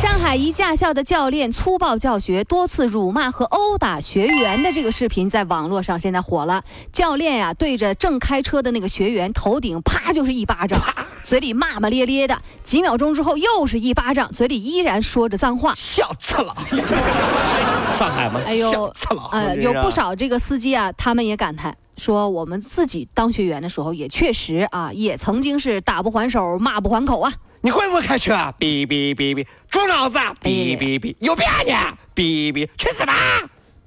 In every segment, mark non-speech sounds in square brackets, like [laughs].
上海一驾校的教练粗暴教学，多次辱骂和殴打学员的这个视频在网络上现在火了。教练呀，对着正开车的那个学员头顶啪就是一巴掌，嘴里骂骂咧咧的。几秒钟之后又是一巴掌，嘴里依然说着脏话。笑死了！上海吗？哎呦笑死了！呃，有不少这个司机啊，他们也感叹说，我们自己当学员的时候也确实啊，也曾经是打不还手，骂不还口啊。你会不会开车啊？哔哔哔哔，猪脑子啊！哎哔哔哔，有病啊你！哔哔，去死吧！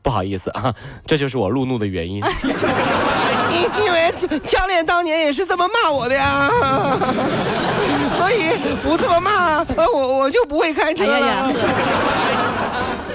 不好意思啊，[laughs] 这就是我路怒的原因。因 [laughs] 因为教练当年也是这么骂我的呀，[laughs] 所以不这么骂，呃我我就不会开车哎呀呀了。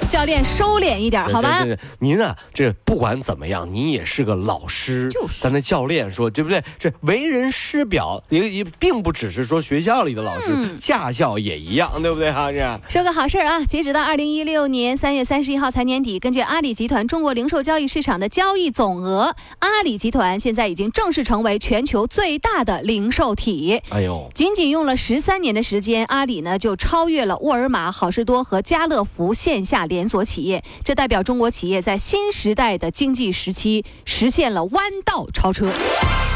教练收敛一点，好吧您啊，这不管怎么样，您也是个老师，就是咱的教练说，对不对？这为人师表，也也并不只是说学校里的老师，嗯驾校也一样，对不对哈？这说个好事儿啊！截止到二零一六年三月三十一号财年底，根据阿里集团中国零售交易市场的交易总额，阿里集团现在已经正式成为全球最大的零售体。哎呦，仅仅用了十三年的时间，阿里呢就超越了沃尔玛、好事多和家乐福线下连锁企业。这代表中国企业在新时代的经济时期实现了弯道超车。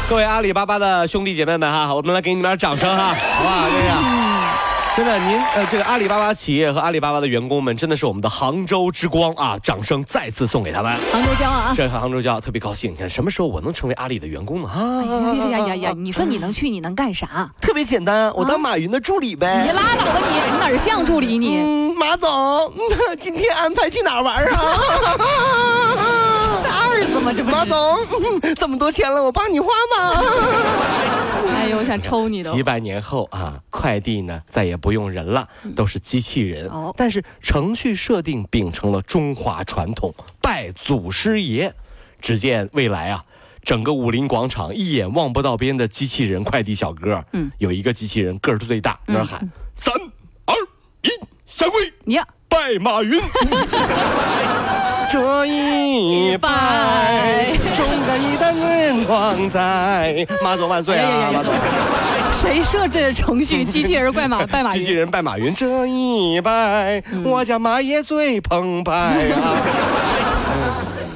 各位阿里巴巴的兄弟姐妹们哈，我们来给你们点掌声哈，好不好？这样。真的，您呃，这个阿里巴巴企业和阿里巴巴的员工们真的是我们的杭州之光啊！掌声再次送给他们。杭州骄傲啊！这杭州骄傲特别高兴，你看什么时候我能成为阿里的员工呢？啊，哎呀呀呀！你说你能去，你能干啥？特别简单，我当马云的助理呗你呗。拉倒吧你！你哪儿像助理你？嗯，马总，今天安排去哪儿玩啊？[laughs] 这二子吗？这不马总，嗯这么多钱了，我帮你花吗？哎呦，我想抽你都几。百年后啊，快递呢再也不用人了，都是机器人。哦但是程序设定秉承了中华传统，拜祖师爷。只见未来啊，整个武林广场一眼望不到边的机器人快递小哥，嗯，有一个机器人个儿最大，那儿喊三下跪。[laughs] 呀，[laughs] 拜马云。这一拜，中国一代人光在。马总万岁哎呀呀啊！马总，谁设置的程序？机器人怪马拜马机器。人拜马云，这一拜，我家马爷最澎湃啊！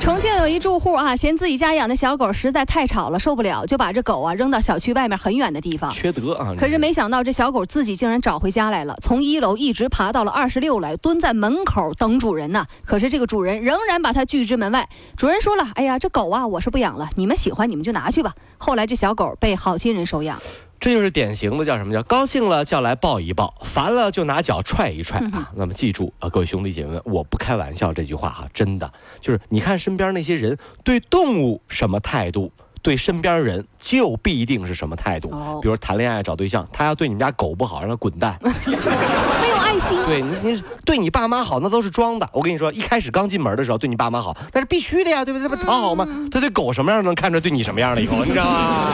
重庆有一住户啊，嫌自己家养的小狗实在太吵了，受不了，就把这狗啊扔到小区外面很远的地方。缺德啊！可是没想到，这小狗自己竟然找回家来了，从一楼一直爬到了二十六来，蹲在门口等主人呢。可是这个主人仍然把它拒之门外。主人说了：“哎呀，这狗啊，我是不养了，你们喜欢你们就拿去吧。”后来这小狗被好心人收养。这就是典型的叫什么叫高兴了叫来抱一抱，烦了就拿脚踹一踹啊！那么记住啊，各位兄弟姐妹们，我不开玩笑这句话哈、真的就是你看身边那些人对动物什么态度。对身边人就必定是什么态度，哦比如谈恋爱找对象，他要对你们家狗不好，让他滚蛋。[laughs] [laughs] 没有爱心。对你，你对你爸妈好那都是装的。我跟你说，一开始刚进门的时候对你爸妈好，那是必须的呀，对不对？这不讨好吗？他对狗什么样能看出对你什么样了以后，你知道吗？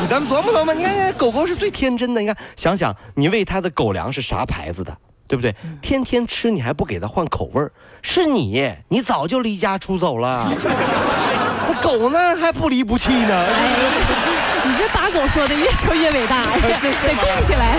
你 [laughs] 咱们琢磨琢磨，你看看狗狗是最天真的，你看想想你喂它的狗粮是啥牌子的？对不对？天天吃你还不给它换口味儿，是你，你早就离家出走了。[laughs] 那狗呢还不离不弃呢。哎，你这把狗说的越说越伟大，[laughs] 得供起来。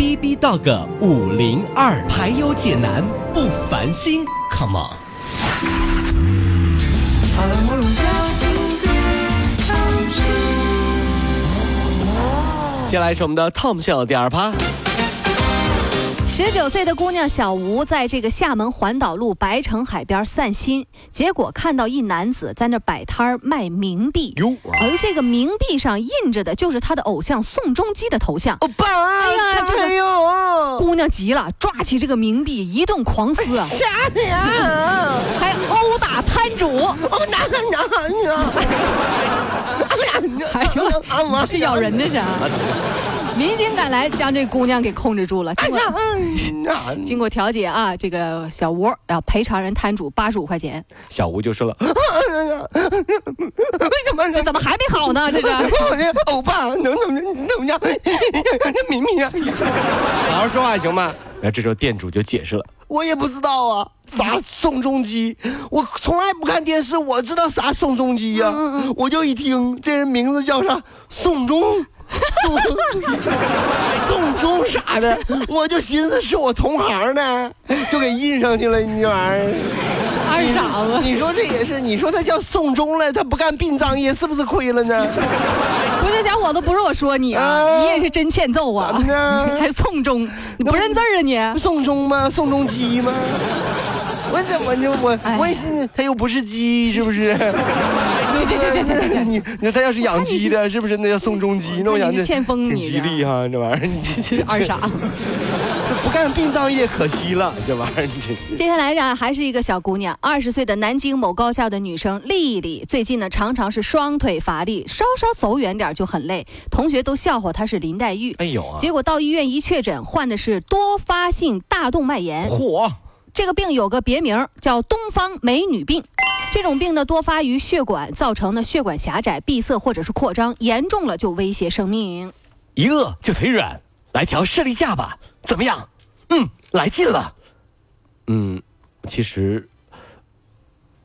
B B Dog 五零二，排忧解难不烦心，Come on。接下来是我们的 Tom 秀第二趴。十九岁的姑娘小吴在这个厦门环岛路白城海边散心，结果看到一男子在那摆摊儿卖冥币，哟而这个冥币上印着的就是他的偶像宋仲基的头像。欧巴，哎呀这个哎呦，姑娘急了，抓起这个冥币一顿狂撕啊，啥的呀？[laughs] 还殴打摊主。哦，哪哪哪？[laughs] 哎呦，[laughs] 啊是咬人的是啊！民警赶来将这姑娘给控制住了。经过啊经过调解啊，这个小吴要赔偿人摊主八十五块钱。小吴就说了，为什么这怎么还没好呢？这是。我的欧巴能怎么怎么样？那明明啊，好好说话行吗？然后这时候店主就解释了，我也不知道啊，啥宋仲基，我从来不看电视，我知道啥宋仲基呀、我就一听这人名字叫啥宋仲。宋宋仲啥的，我就寻思是我同行呢，就给印上去了。你这玩意儿，[laughs] 二傻子，你说这也是，你说他叫宋仲了，他不干殡葬业，是不是亏了呢？不是小伙子，不是我说你啊，啊你也是真欠揍啊怎么呢，[laughs] 还宋仲，你不认字啊你？宋仲吗？宋仲基吗？[laughs] 我怎么就我哎我也是，他又不是鸡，是不是？[laughs] 这这这这这这你那他要是养鸡的，是不是那叫宋仲基？那我想这你是欠风挺你这吉利哈，这玩意儿你这 [laughs] 这是二傻子。[laughs] 不干殡葬业可惜了，这玩意儿这。接下来呢，还是一个小姑娘，二十岁的南京某高校的女生丽丽，最近呢常常是双腿乏力，稍稍走远点儿就很累，同学都笑话她是林黛玉。哎呦啊！结果到医院一确诊，患的是多发性大动脉炎。嚯！这个病有个别名叫东方美女病。这种病呢多发于血管，造成的血管狭窄、闭塞或者是扩张，严重了就威胁生命。一饿就腿软，来条视力架吧，怎么样？嗯，来劲了。嗯，其实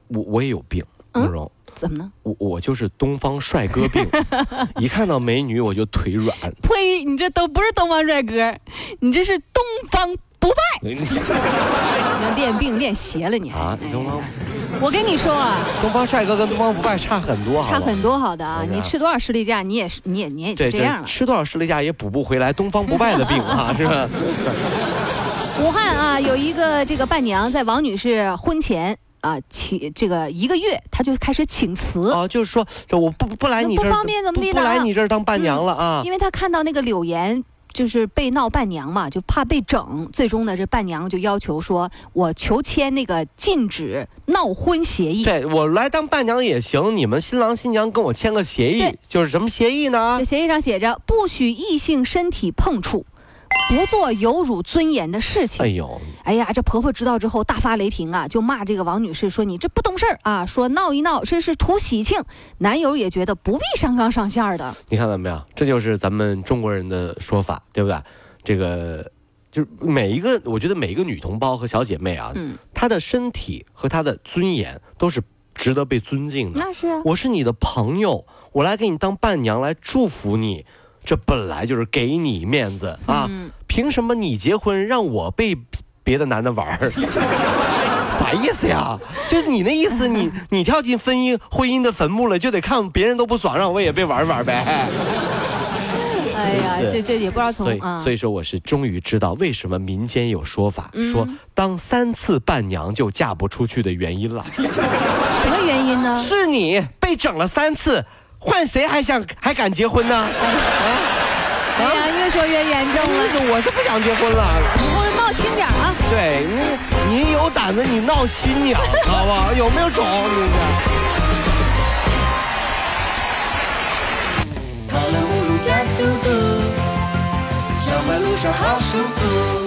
我我也有病，嗯慕容。怎么呢？我我就是东方帅哥病，[laughs] 一看到美女我就腿软。呸！你这都不是东方帅哥，你这是东方不败。你练病练邪了你还。啊，东方我跟你说啊，东方帅哥跟东方不败差很多，差很多好的啊！你吃多少士力架，你也是你也你也对，这样了。吃多少士力架也补不回来东方不败的病啊，[laughs] 是吧？武汉啊，有一个这个伴娘在王女士婚前啊请这个一个月，她就开始请辞，啊，就是说，这我不不来你这儿，不方便怎么地的啊不不来你这儿当伴娘了啊？因为她看到那个柳岩。就是被闹伴娘嘛，就怕被整，最终呢，这伴娘就要求说，我求签那个禁止闹婚协议。对我来当伴娘也行，你们新郎新娘跟我签个协议，就是什么协议呢这？协议上写着，不许异性身体碰触，不做有辱尊严的事情。哎呦，哎呀，这婆婆知道之后大发雷霆啊，就骂这个王女士说：“你这不懂事儿啊！说闹一闹，这是图喜庆。”男友也觉得不必上纲上线的。你看到没有？这就是咱们中国人的说法，对不对？这个就是每一个，我觉得每一个女同胞和小姐妹啊，嗯，她的身体和她的尊严都是值得被尊敬的。那是啊，我是你的朋友，我来给你当伴娘来祝福你，这本来就是给你面子啊！嗯凭什么你结婚让我被别的男的玩儿？[laughs] 啥意思呀？就是你那意思，你你跳进婚姻婚姻的坟墓了，就得看别人都不爽，让我也被玩玩呗。哎呀，[laughs] 这这也不知道所以，从啊，所以说我是终于知道为什么民间有说法、嗯说当三次伴娘就嫁不出去的原因了。什么原因呢？是你被整了三次，换谁还想还敢结婚呢？哎呀，越说越严重了，是我是不想结婚了。以后闹轻点啊！对你，你有胆子你闹新娘，好不好？有没有种？你跑了五路加速度，上班路上好舒服。